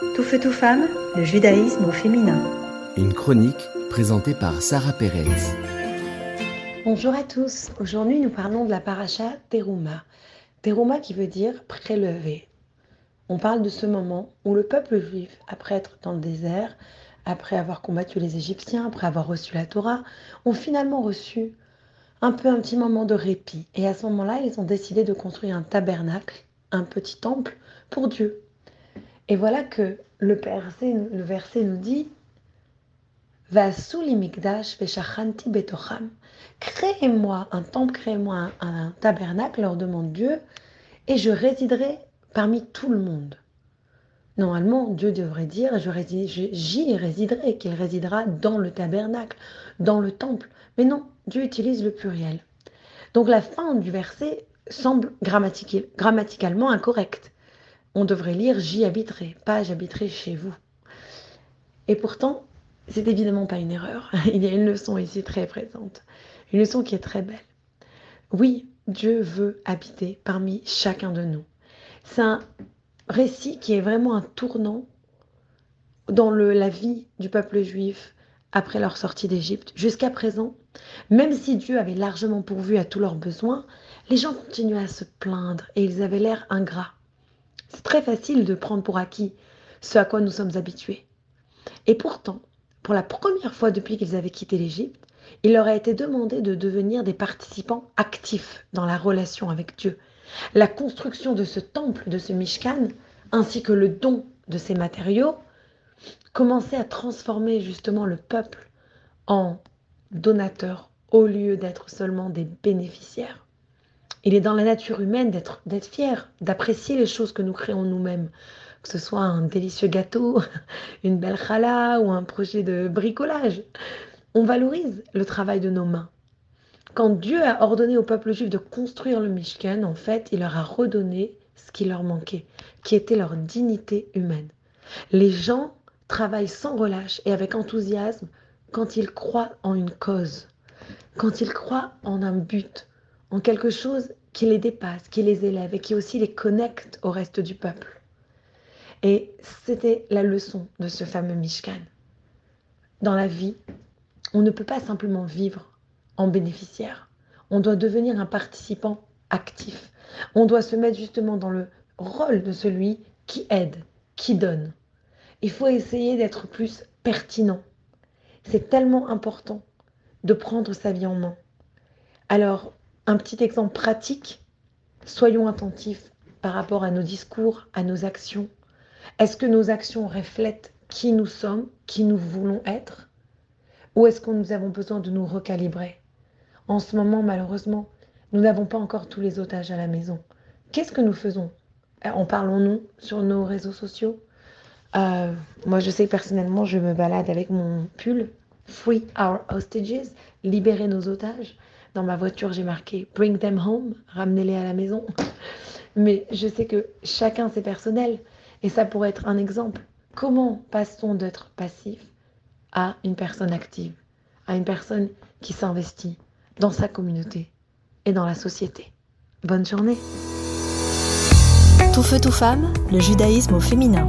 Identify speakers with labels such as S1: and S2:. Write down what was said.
S1: Tout feu, tout femme, le judaïsme au féminin.
S2: Une chronique présentée par Sarah Pérez.
S3: Bonjour à tous. Aujourd'hui, nous parlons de la paracha Teruma. Teruma qui veut dire prélever. On parle de ce moment où le peuple juif, après être dans le désert, après avoir combattu les Égyptiens, après avoir reçu la Torah, ont finalement reçu un peu un petit moment de répit. Et à ce moment-là, ils ont décidé de construire un tabernacle, un petit temple pour Dieu. Et voilà que le verset, le verset nous dit betocham. Créez-moi un temple, créez-moi un, tabernacle, leur demande Dieu, et je résiderai parmi tout le monde. Normalement, Dieu devrait dire j'y résiderai, qu'il résidera dans le tabernacle, dans le temple. Mais non, Dieu utilise le pluriel. Donc la fin du verset semble grammaticalement incorrecte. On devrait lire j'y habiterai, pas j'habiterai chez vous. Et pourtant, c'est évidemment pas une erreur. Il y a une leçon ici très présente. Une leçon qui est très belle. Oui, Dieu veut habiter parmi chacun de nous. C'est un récit qui est vraiment un tournant dans la vie du peuple juif après leur sortie d'Égypte. Jusqu'à présent, même si Dieu avait largement pourvu à tous leurs besoins, les gens continuaient à se plaindre et ils avaient l'air ingrats. C'est très facile de prendre pour acquis ce à quoi nous sommes habitués. Et pourtant, pour la première fois depuis qu'ils avaient quitté l'Égypte, il leur a été demandé de devenir des participants actifs dans la relation avec Dieu. La construction de ce temple, de ce Mishkan, ainsi que le don de ces matériaux, commençait à transformer justement le peuple en donateurs au lieu d'être seulement des bénéficiaires. Il est dans la nature humaine d'être fier, d'apprécier les choses que nous créons nous-mêmes, que ce soit un délicieux gâteau, une belle challah ou un projet de bricolage. On valorise le travail de nos mains. Quand Dieu a ordonné au peuple juif de construire le Mishkan, en fait, il leur a redonné ce qui leur manquait, qui était leur dignité humaine. Les gens travaillent sans relâche et avec enthousiasme quand ils croient en une cause, quand ils croient en un but, en quelque chose qui les dépasse, qui les élève et qui aussi les connecte au reste du peuple. Et c'était la leçon de ce fameux Mishkan. Dans la vie, on ne peut pas simplement vivre en bénéficiaire. On doit devenir un participant actif. On doit se mettre justement dans le rôle de celui qui aide, qui donne. Il faut essayer d'être plus pertinent. C'est tellement important de prendre sa vie en main. Alors, un petit exemple pratique, soyons attentifs par rapport à nos discours, à nos actions. Est-ce que nos actions reflètent qui nous sommes, qui nous voulons être? Ou est-ce que nous avons besoin de nous recalibrer? En ce moment, malheureusement, nous n'avons pas encore tous les otages à la maison. Qu'est-ce que nous faisons? En parlons-nous sur nos réseaux sociaux? Euh, Moi, je sais personnellement, je me balade avec mon pull. Free Our Hostages, libérer nos otages. Dans ma voiture, j'ai marqué Bring them home, ramenez-les à la maison. Mais je sais que chacun, c'est personnel. Et ça pourrait être un exemple. Comment passe-t-on d'être passif à une personne active, à une personne qui s'investit dans sa communauté et dans la société? Bonne journée
S1: Tout feu, tout femme, le judaïsme au féminin.